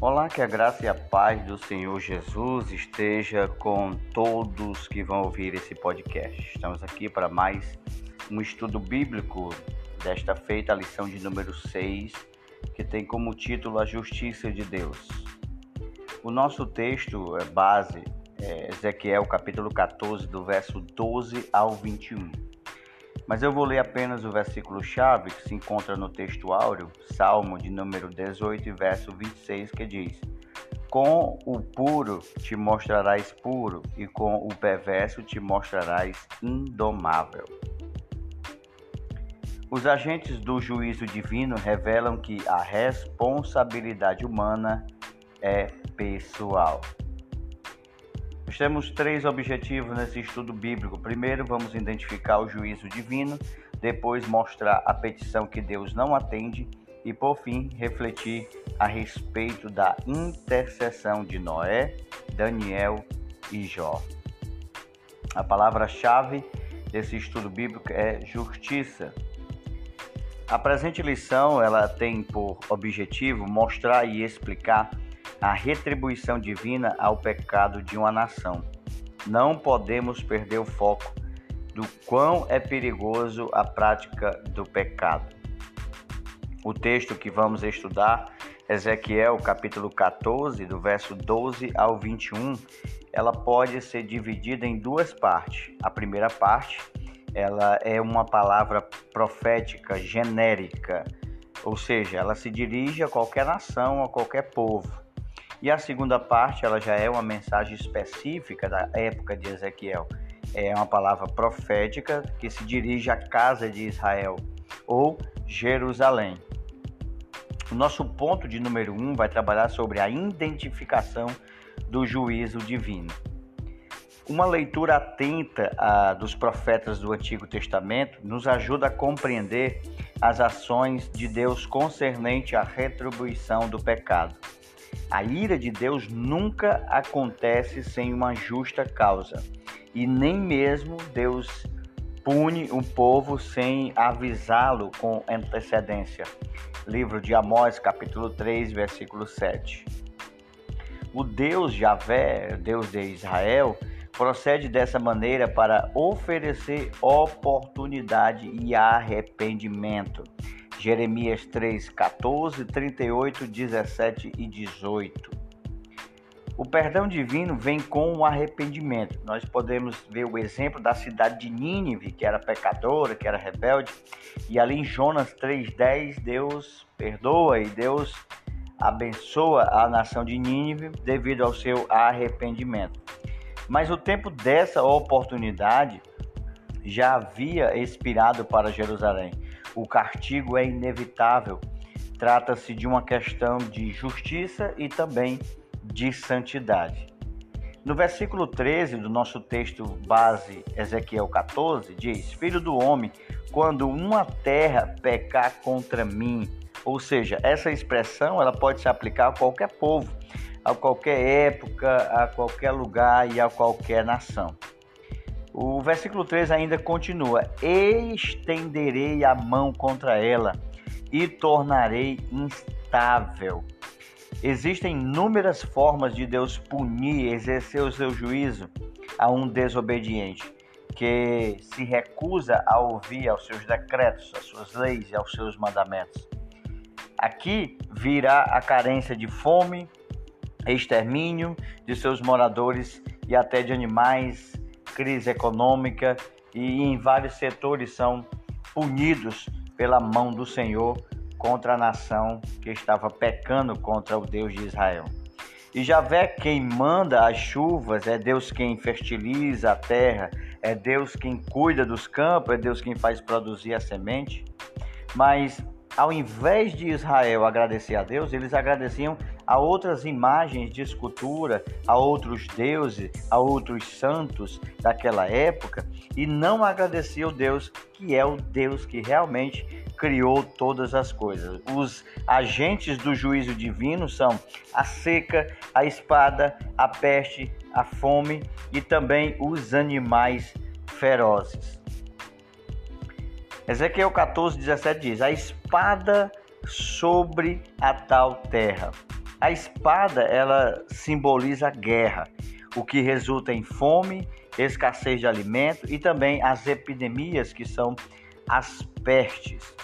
Olá, que a graça e a paz do Senhor Jesus esteja com todos que vão ouvir esse podcast. Estamos aqui para mais um estudo bíblico desta feita, a lição de número 6, que tem como título A Justiça de Deus. O nosso texto é base é Ezequiel capítulo 14, do verso 12 ao 21. Mas eu vou ler apenas o versículo chave que se encontra no texto áureo, Salmo de número 18, verso 26, que diz: Com o puro te mostrarás puro, e com o perverso te mostrarás indomável. Os agentes do juízo divino revelam que a responsabilidade humana é pessoal. Nós temos três objetivos nesse estudo bíblico. Primeiro, vamos identificar o juízo divino, depois, mostrar a petição que Deus não atende e, por fim, refletir a respeito da intercessão de Noé, Daniel e Jó. A palavra-chave desse estudo bíblico é justiça. A presente lição ela tem por objetivo mostrar e explicar a retribuição divina ao pecado de uma nação. Não podemos perder o foco do quão é perigoso a prática do pecado. O texto que vamos estudar, Ezequiel capítulo 14, do verso 12 ao 21, ela pode ser dividida em duas partes. A primeira parte, ela é uma palavra profética genérica, ou seja, ela se dirige a qualquer nação, a qualquer povo. E a segunda parte, ela já é uma mensagem específica da época de Ezequiel. É uma palavra profética que se dirige à casa de Israel ou Jerusalém. O nosso ponto de número um vai trabalhar sobre a identificação do juízo divino. Uma leitura atenta a, dos profetas do Antigo Testamento nos ajuda a compreender as ações de Deus concernente à retribuição do pecado. A ira de Deus nunca acontece sem uma justa causa, e nem mesmo Deus pune um povo sem avisá-lo com antecedência. Livro de Amós, capítulo 3, versículo 7. O Deus Javé, Deus de Israel, procede dessa maneira para oferecer oportunidade e arrependimento. Jeremias 3, 14, 38, 17 e 18. O perdão divino vem com o arrependimento. Nós podemos ver o exemplo da cidade de Nínive, que era pecadora, que era rebelde, e ali em Jonas 3:10, Deus perdoa e Deus abençoa a nação de Nínive devido ao seu arrependimento. Mas o tempo dessa oportunidade já havia expirado para Jerusalém o castigo é inevitável. Trata-se de uma questão de justiça e também de santidade. No versículo 13 do nosso texto base, Ezequiel 14, diz: Filho do homem, quando uma terra pecar contra mim, ou seja, essa expressão ela pode se aplicar a qualquer povo, a qualquer época, a qualquer lugar e a qualquer nação. O versículo 3 ainda continua: Estenderei a mão contra ela e tornarei instável. Existem inúmeras formas de Deus punir, exercer o seu juízo a um desobediente que se recusa a ouvir aos seus decretos, às suas leis e aos seus mandamentos. Aqui virá a carência de fome, extermínio de seus moradores e até de animais crise econômica e em vários setores são punidos pela mão do Senhor contra a nação que estava pecando contra o Deus de Israel. E Javé quem manda as chuvas, é Deus quem fertiliza a terra, é Deus quem cuida dos campos, é Deus quem faz produzir a semente. Mas ao invés de Israel agradecer a Deus, eles agradeciam a outras imagens de escultura, a outros deuses, a outros santos daquela época e não agradecia o Deus que é o Deus que realmente criou todas as coisas. Os agentes do juízo divino são a seca, a espada, a peste, a fome e também os animais ferozes. Ezequiel 14, 17 diz: A espada sobre a tal terra A espada, ela simboliza guerra, o que resulta em fome, escassez de alimento e também as epidemias que são as pestes.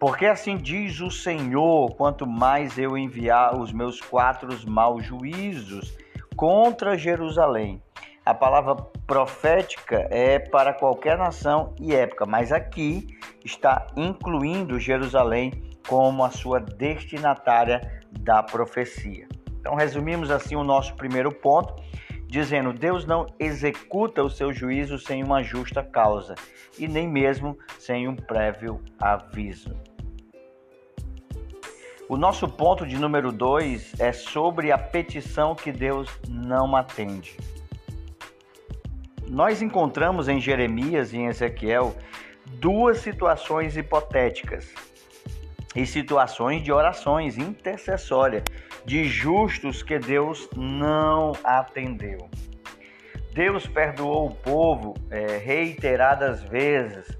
Porque assim diz o Senhor: quanto mais eu enviar os meus quatro maus juízos contra Jerusalém. A palavra profética é para qualquer nação e época, mas aqui está incluindo Jerusalém como a sua destinatária da profecia. Então, resumimos assim o nosso primeiro ponto, dizendo: Deus não executa o seu juízo sem uma justa causa e nem mesmo sem um prévio aviso. O nosso ponto de número 2 é sobre a petição que Deus não atende. Nós encontramos em Jeremias e em Ezequiel duas situações hipotéticas e situações de orações intercessórias de justos que Deus não atendeu. Deus perdoou o povo é, reiteradas vezes.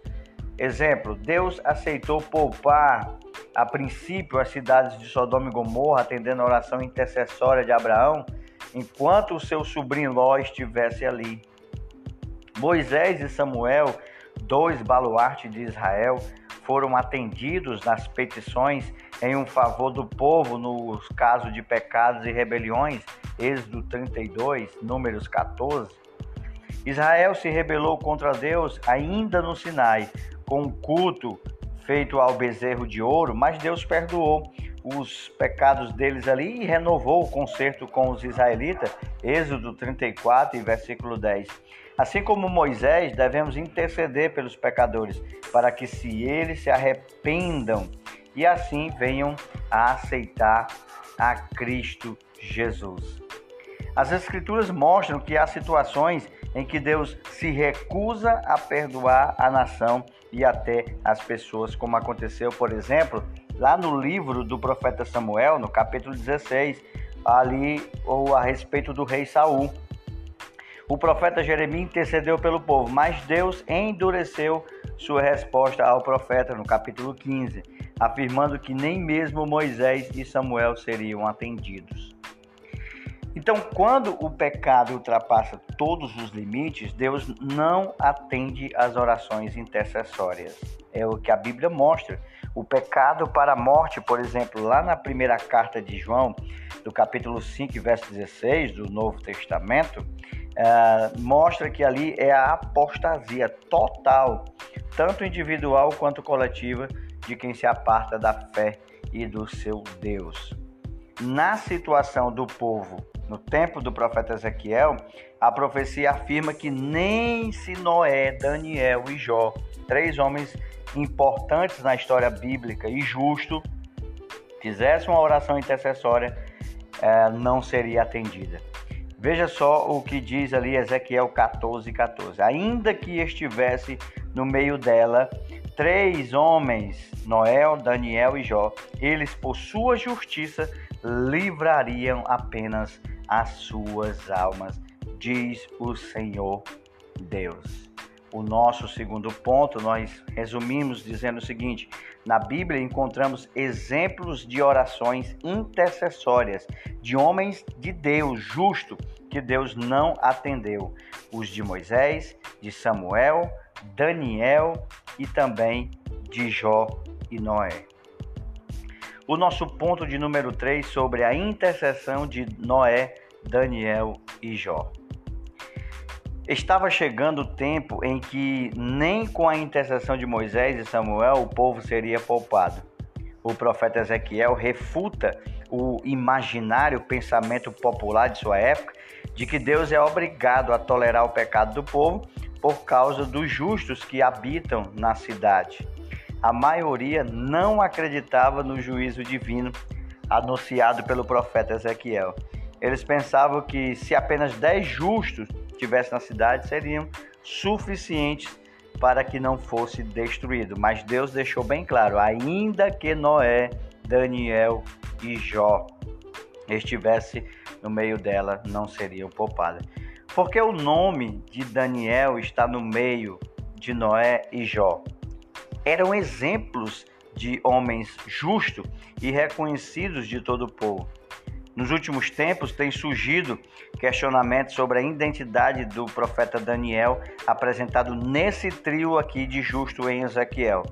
Exemplo, Deus aceitou poupar a princípio as cidades de Sodoma e Gomorra, atendendo a oração intercessória de Abraão, enquanto o seu sobrinho Ló estivesse ali. Moisés e Samuel, dois baluartes de Israel, foram atendidos nas petições em um favor do povo nos casos de pecados e rebeliões, Êxodo 32, Números 14. Israel se rebelou contra Deus ainda no Sinai, com um culto feito ao bezerro de ouro, mas Deus perdoou os pecados deles ali e renovou o concerto com os israelitas, Êxodo 34 e versículo 10. Assim como Moisés, devemos interceder pelos pecadores, para que se eles se arrependam e assim venham a aceitar a Cristo Jesus. As Escrituras mostram que há situações em que Deus se recusa a perdoar a nação e até as pessoas, como aconteceu, por exemplo, lá no livro do profeta Samuel, no capítulo 16, ali ou a respeito do rei Saul. O profeta Jeremias intercedeu pelo povo, mas Deus endureceu sua resposta ao profeta no capítulo 15, afirmando que nem mesmo Moisés e Samuel seriam atendidos. Então, quando o pecado ultrapassa todos os limites, Deus não atende às orações intercessórias. É o que a Bíblia mostra. O pecado para a morte, por exemplo, lá na primeira carta de João, do capítulo 5, verso 16 do Novo Testamento, é, mostra que ali é a apostasia total, tanto individual quanto coletiva, de quem se aparta da fé e do seu Deus. Na situação do povo no tempo do profeta Ezequiel, a profecia afirma que nem se Noé, Daniel e Jó, três homens importantes na história bíblica e justo, fizessem uma oração intercessória, é, não seria atendida. Veja só o que diz ali Ezequiel 14, 14. Ainda que estivesse no meio dela três homens, Noé, Daniel e Jó, eles por sua justiça livrariam apenas as suas almas, diz o Senhor Deus. O nosso segundo ponto, nós resumimos dizendo o seguinte: na Bíblia encontramos exemplos de orações intercessórias de homens de Deus justo que Deus não atendeu: os de Moisés, de Samuel, Daniel e também de Jó e Noé. O nosso ponto de número 3 sobre a intercessão de Noé, Daniel e Jó. Estava chegando o tempo em que nem com a intercessão de Moisés e Samuel o povo seria poupado. O profeta Ezequiel refuta o imaginário pensamento popular de sua época de que Deus é obrigado a tolerar o pecado do povo por causa dos justos que habitam na cidade. A maioria não acreditava no juízo divino anunciado pelo profeta Ezequiel. Eles pensavam que se apenas dez justos tivessem na cidade, seriam suficientes para que não fosse destruído. Mas Deus deixou bem claro: ainda que Noé, Daniel e Jó estivesse no meio dela, não seriam poupadas. Porque o nome de Daniel está no meio de Noé e Jó. Eram exemplos de homens justos e reconhecidos de todo o povo. Nos últimos tempos, tem surgido questionamentos sobre a identidade do profeta Daniel, apresentado nesse trio aqui de justo em Ezequiel.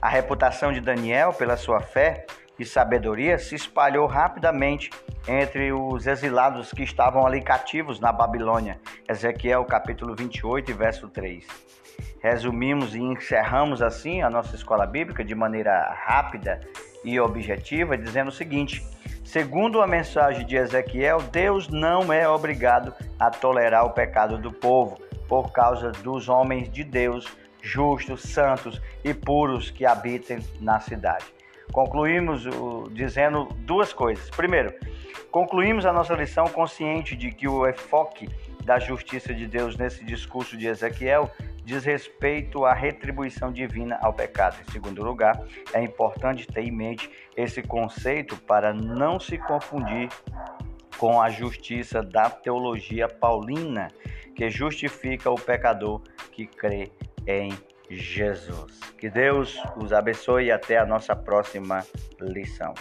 A reputação de Daniel, pela sua fé e sabedoria, se espalhou rapidamente entre os exilados que estavam ali cativos na Babilônia. Ezequiel capítulo 28, verso 3. Resumimos e encerramos assim a nossa escola bíblica de maneira rápida e objetiva, dizendo o seguinte: segundo a mensagem de Ezequiel, Deus não é obrigado a tolerar o pecado do povo por causa dos homens de Deus justos, santos e puros que habitem na cidade. Concluímos dizendo duas coisas. Primeiro, concluímos a nossa lição consciente de que o enfoque da justiça de Deus nesse discurso de Ezequiel diz respeito à retribuição divina ao pecado. Em segundo lugar, é importante ter em mente esse conceito para não se confundir com a justiça da teologia paulina, que justifica o pecador que crê em Jesus. Que Deus os abençoe e até a nossa próxima lição.